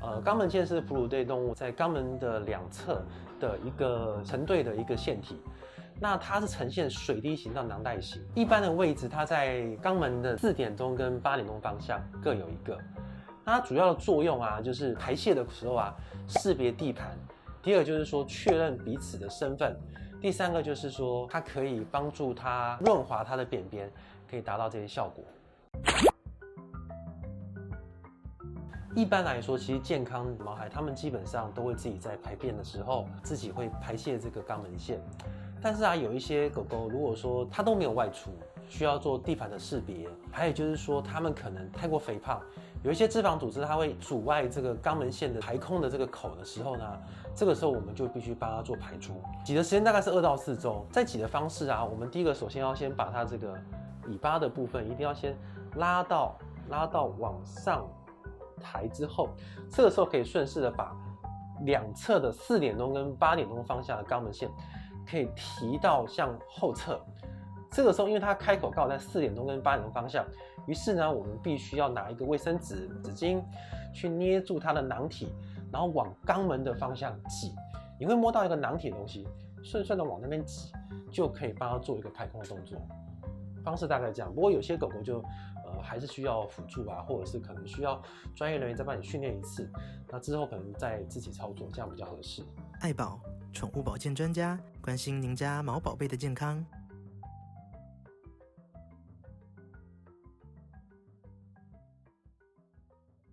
呃，肛门腺是哺乳类动物在肛门的两侧的一个成对的一个腺体，那它是呈现水滴形到囊袋形，一般的位置它在肛门的四点钟跟八点钟方向各有一个。它主要的作用啊，就是排泄的时候啊，识别地盘；第二就是说确认彼此的身份；第三个就是说它可以帮助它润滑它的便便，可以达到这些效果。一般来说，其实健康毛孩他们基本上都会自己在排便的时候自己会排泄这个肛门腺。但是啊，有一些狗狗如果说它都没有外出，需要做地盘的识别，还有就是说它们可能太过肥胖，有一些脂肪组织它会阻碍这个肛门腺的排空的这个口的时候呢，这个时候我们就必须帮它做排出。挤的时间大概是二到四周。在挤的方式啊，我们第一个首先要先把它这个尾巴的部分一定要先拉到拉到往上。抬之后，这个时候可以顺势的把两侧的四点钟跟八点钟方向的肛门线可以提到向后侧。这个时候，因为它开口刚好在四点钟跟八点钟方向，于是呢，我们必须要拿一个卫生纸纸巾去捏住它的囊体，然后往肛门的方向挤。你会摸到一个囊体的东西，顺顺的往那边挤，就可以帮它做一个排空的动作。方式大概这样，不过有些狗狗就。呃，还是需要辅助啊，或者是可能需要专业人员再帮你训练一次，那之后可能再自己操作，这样比较合适。爱宝宠物保健专家关心您家毛宝贝的健康。